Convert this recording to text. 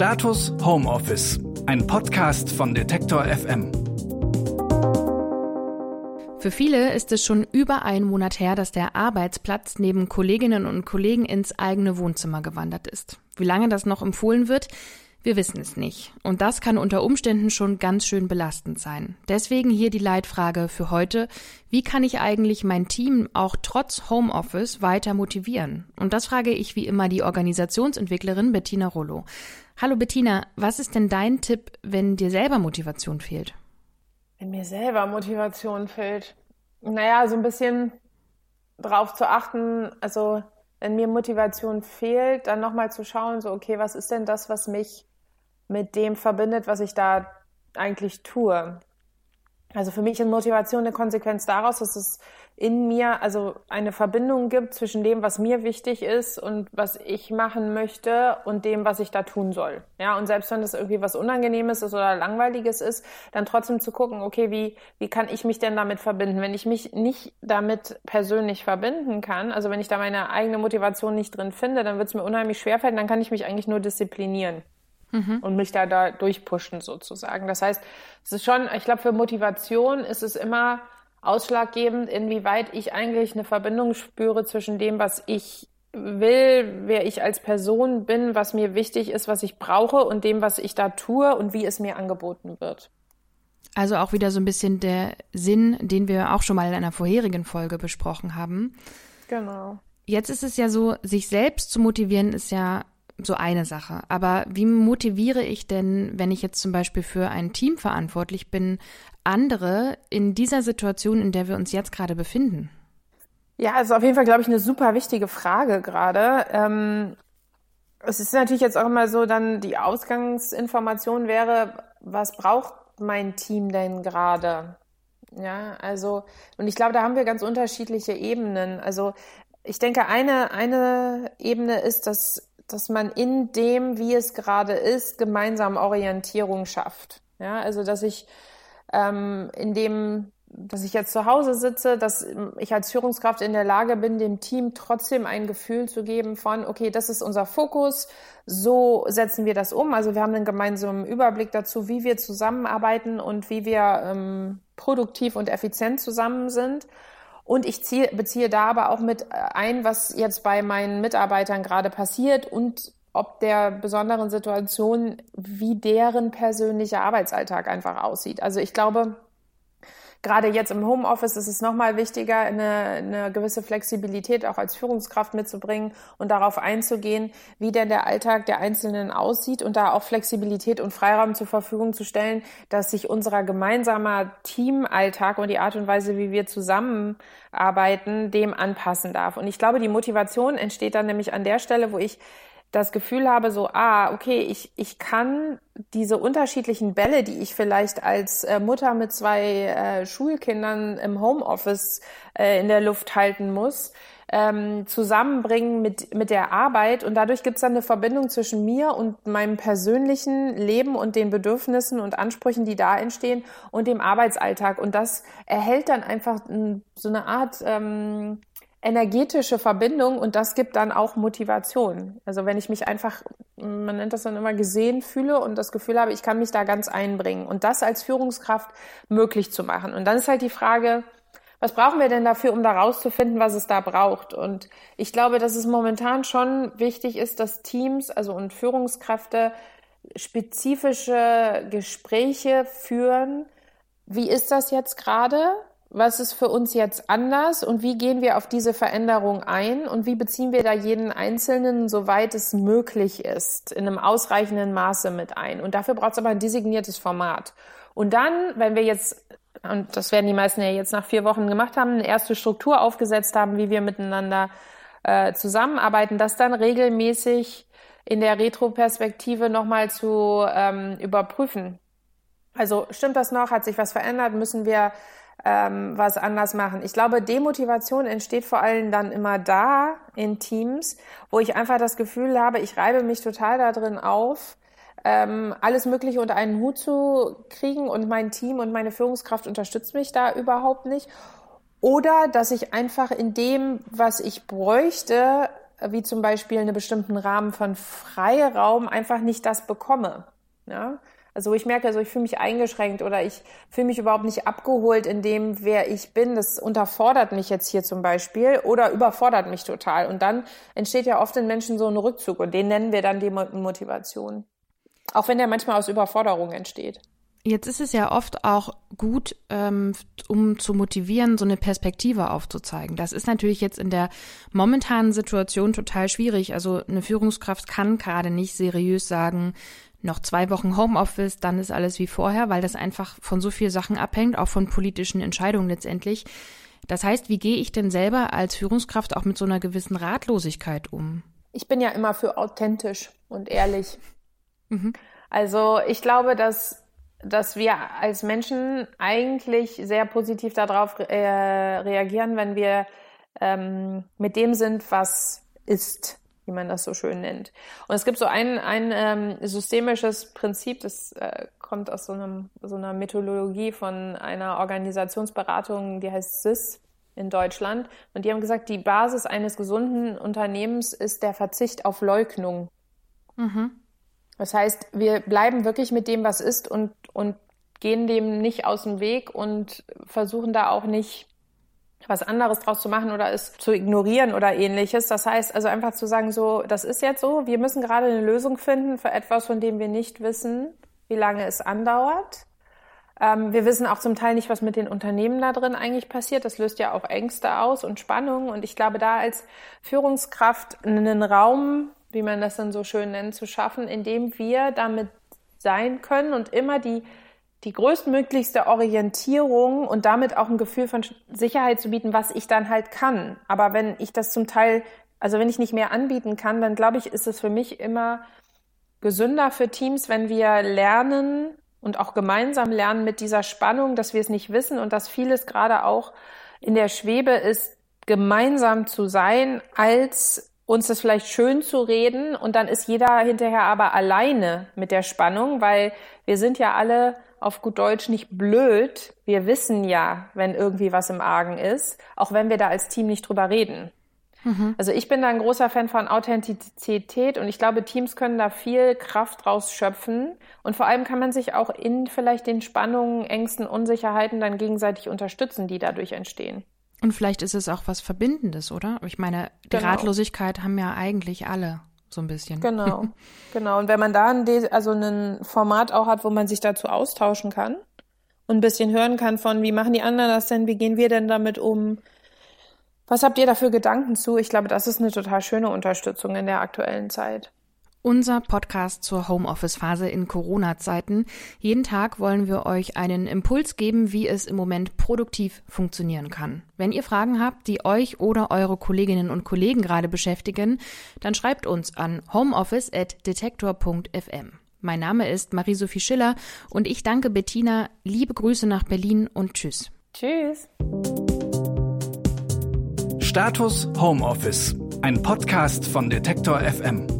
Status Homeoffice, ein Podcast von Detektor FM. Für viele ist es schon über einen Monat her, dass der Arbeitsplatz neben Kolleginnen und Kollegen ins eigene Wohnzimmer gewandert ist. Wie lange das noch empfohlen wird, wir wissen es nicht. Und das kann unter Umständen schon ganz schön belastend sein. Deswegen hier die Leitfrage für heute. Wie kann ich eigentlich mein Team auch trotz Homeoffice weiter motivieren? Und das frage ich wie immer die Organisationsentwicklerin Bettina Rollo. Hallo Bettina, was ist denn dein Tipp, wenn dir selber Motivation fehlt? Wenn mir selber Motivation fehlt. Naja, so ein bisschen drauf zu achten, also wenn mir Motivation fehlt, dann nochmal zu schauen, so, okay, was ist denn das, was mich mit dem verbindet, was ich da eigentlich tue. Also für mich ist Motivation eine Konsequenz daraus, dass es in mir also eine Verbindung gibt zwischen dem, was mir wichtig ist und was ich machen möchte und dem, was ich da tun soll. Ja, und selbst wenn das irgendwie was Unangenehmes ist oder Langweiliges ist, dann trotzdem zu gucken, okay, wie, wie kann ich mich denn damit verbinden? Wenn ich mich nicht damit persönlich verbinden kann, also wenn ich da meine eigene Motivation nicht drin finde, dann wird es mir unheimlich schwerfallen, dann kann ich mich eigentlich nur disziplinieren mhm. und mich da, da durchpushen sozusagen. Das heißt, es ist schon, ich glaube, für Motivation ist es immer ausschlaggebend, inwieweit ich eigentlich eine Verbindung spüre zwischen dem, was ich will, wer ich als Person bin, was mir wichtig ist, was ich brauche und dem, was ich da tue und wie es mir angeboten wird. Also auch wieder so ein bisschen der Sinn, den wir auch schon mal in einer vorherigen Folge besprochen haben. Genau. Jetzt ist es ja so, sich selbst zu motivieren ist ja so eine Sache. Aber wie motiviere ich denn, wenn ich jetzt zum Beispiel für ein Team verantwortlich bin, andere in dieser Situation, in der wir uns jetzt gerade befinden? Ja, also auf jeden Fall, glaube ich, eine super wichtige Frage gerade. Ähm, es ist natürlich jetzt auch immer so, dann die Ausgangsinformation wäre, was braucht mein Team denn gerade? Ja, also, und ich glaube, da haben wir ganz unterschiedliche Ebenen. Also, ich denke, eine, eine Ebene ist, dass dass man in dem, wie es gerade ist, gemeinsam Orientierung schafft. Ja, also dass ich ähm, in dem, dass ich jetzt zu Hause sitze, dass ich als Führungskraft in der Lage bin, dem Team trotzdem ein Gefühl zu geben von, okay, das ist unser Fokus, so setzen wir das um. Also wir haben einen gemeinsamen Überblick dazu, wie wir zusammenarbeiten und wie wir ähm, produktiv und effizient zusammen sind. Und ich ziehe, beziehe da aber auch mit ein, was jetzt bei meinen Mitarbeitern gerade passiert und ob der besonderen Situation, wie deren persönlicher Arbeitsalltag einfach aussieht. Also ich glaube, Gerade jetzt im Homeoffice ist es nochmal wichtiger, eine, eine gewisse Flexibilität auch als Führungskraft mitzubringen und darauf einzugehen, wie denn der Alltag der Einzelnen aussieht und da auch Flexibilität und Freiraum zur Verfügung zu stellen, dass sich unser gemeinsamer Teamalltag und die Art und Weise, wie wir zusammenarbeiten, dem anpassen darf. Und ich glaube, die Motivation entsteht dann nämlich an der Stelle, wo ich das Gefühl habe, so, ah, okay, ich, ich kann diese unterschiedlichen Bälle, die ich vielleicht als äh, Mutter mit zwei äh, Schulkindern im Homeoffice äh, in der Luft halten muss, ähm, zusammenbringen mit, mit der Arbeit. Und dadurch gibt es dann eine Verbindung zwischen mir und meinem persönlichen Leben und den Bedürfnissen und Ansprüchen, die da entstehen und dem Arbeitsalltag. Und das erhält dann einfach so eine Art ähm, energetische Verbindung und das gibt dann auch Motivation. Also wenn ich mich einfach, man nennt das dann immer gesehen fühle und das Gefühl habe, ich kann mich da ganz einbringen und das als Führungskraft möglich zu machen. Und dann ist halt die Frage, was brauchen wir denn dafür, um da rauszufinden, was es da braucht? Und ich glaube, dass es momentan schon wichtig ist, dass Teams, also und Führungskräfte spezifische Gespräche führen. Wie ist das jetzt gerade? Was ist für uns jetzt anders und wie gehen wir auf diese Veränderung ein und wie beziehen wir da jeden Einzelnen, soweit es möglich ist, in einem ausreichenden Maße mit ein. Und dafür braucht es aber ein designiertes Format. Und dann, wenn wir jetzt, und das werden die meisten ja jetzt nach vier Wochen gemacht haben, eine erste Struktur aufgesetzt haben, wie wir miteinander äh, zusammenarbeiten, das dann regelmäßig in der Retroperspektive nochmal zu ähm, überprüfen. Also stimmt das noch? Hat sich was verändert? Müssen wir ähm, was anders machen. Ich glaube, Demotivation entsteht vor allem dann immer da in Teams, wo ich einfach das Gefühl habe, ich reibe mich total da drin auf, ähm, alles Mögliche unter einen Hut zu kriegen und mein Team und meine Führungskraft unterstützt mich da überhaupt nicht. Oder dass ich einfach in dem, was ich bräuchte, wie zum Beispiel einen bestimmten Rahmen von Freiraum, einfach nicht das bekomme. Ja? Also ich merke, also ich fühle mich eingeschränkt oder ich fühle mich überhaupt nicht abgeholt in dem, wer ich bin. Das unterfordert mich jetzt hier zum Beispiel oder überfordert mich total. Und dann entsteht ja oft in Menschen so ein Rückzug und den nennen wir dann die Motivation. Auch wenn der manchmal aus Überforderung entsteht. Jetzt ist es ja oft auch gut, ähm, um zu motivieren, so eine Perspektive aufzuzeigen. Das ist natürlich jetzt in der momentanen Situation total schwierig. Also eine Führungskraft kann gerade nicht seriös sagen, noch zwei Wochen Homeoffice, dann ist alles wie vorher, weil das einfach von so vielen Sachen abhängt, auch von politischen Entscheidungen letztendlich. Das heißt, wie gehe ich denn selber als Führungskraft auch mit so einer gewissen Ratlosigkeit um? Ich bin ja immer für authentisch und ehrlich. Mhm. Also ich glaube, dass, dass wir als Menschen eigentlich sehr positiv darauf äh, reagieren, wenn wir ähm, mit dem sind, was ist wie man das so schön nennt. Und es gibt so ein, ein ähm, systemisches Prinzip, das äh, kommt aus so, einem, so einer Methodologie von einer Organisationsberatung, die heißt SIS in Deutschland. Und die haben gesagt, die Basis eines gesunden Unternehmens ist der Verzicht auf Leugnung. Mhm. Das heißt, wir bleiben wirklich mit dem, was ist und, und gehen dem nicht aus dem Weg und versuchen da auch nicht was anderes draus zu machen oder es zu ignorieren oder ähnliches. Das heißt also einfach zu sagen, so, das ist jetzt so, wir müssen gerade eine Lösung finden für etwas, von dem wir nicht wissen, wie lange es andauert. Ähm, wir wissen auch zum Teil nicht, was mit den Unternehmen da drin eigentlich passiert. Das löst ja auch Ängste aus und Spannungen. Und ich glaube, da als Führungskraft einen Raum, wie man das dann so schön nennt, zu schaffen, in dem wir damit sein können und immer die die größtmöglichste Orientierung und damit auch ein Gefühl von Sicherheit zu bieten, was ich dann halt kann. Aber wenn ich das zum Teil, also wenn ich nicht mehr anbieten kann, dann glaube ich, ist es für mich immer gesünder für Teams, wenn wir lernen und auch gemeinsam lernen mit dieser Spannung, dass wir es nicht wissen und dass vieles gerade auch in der Schwebe ist, gemeinsam zu sein, als uns das vielleicht schön zu reden und dann ist jeder hinterher aber alleine mit der Spannung, weil wir sind ja alle auf gut Deutsch nicht blöd. Wir wissen ja, wenn irgendwie was im Argen ist, auch wenn wir da als Team nicht drüber reden. Mhm. Also ich bin da ein großer Fan von Authentizität und ich glaube, Teams können da viel Kraft rausschöpfen und vor allem kann man sich auch in vielleicht den Spannungen, Ängsten, Unsicherheiten dann gegenseitig unterstützen, die dadurch entstehen. Und vielleicht ist es auch was Verbindendes, oder? Ich meine, die genau. Ratlosigkeit haben ja eigentlich alle so ein bisschen. Genau, genau. Und wenn man da ein, also ein Format auch hat, wo man sich dazu austauschen kann und ein bisschen hören kann von, wie machen die anderen das denn, wie gehen wir denn damit um, was habt ihr dafür Gedanken zu? Ich glaube, das ist eine total schöne Unterstützung in der aktuellen Zeit. Unser Podcast zur Homeoffice-Phase in Corona-Zeiten. Jeden Tag wollen wir euch einen Impuls geben, wie es im Moment produktiv funktionieren kann. Wenn ihr Fragen habt, die euch oder eure Kolleginnen und Kollegen gerade beschäftigen, dann schreibt uns an homeoffice.detektor.fm. Mein Name ist Marie-Sophie Schiller und ich danke Bettina. Liebe Grüße nach Berlin und tschüss. Tschüss. Status Homeoffice. Ein Podcast von Detektor FM.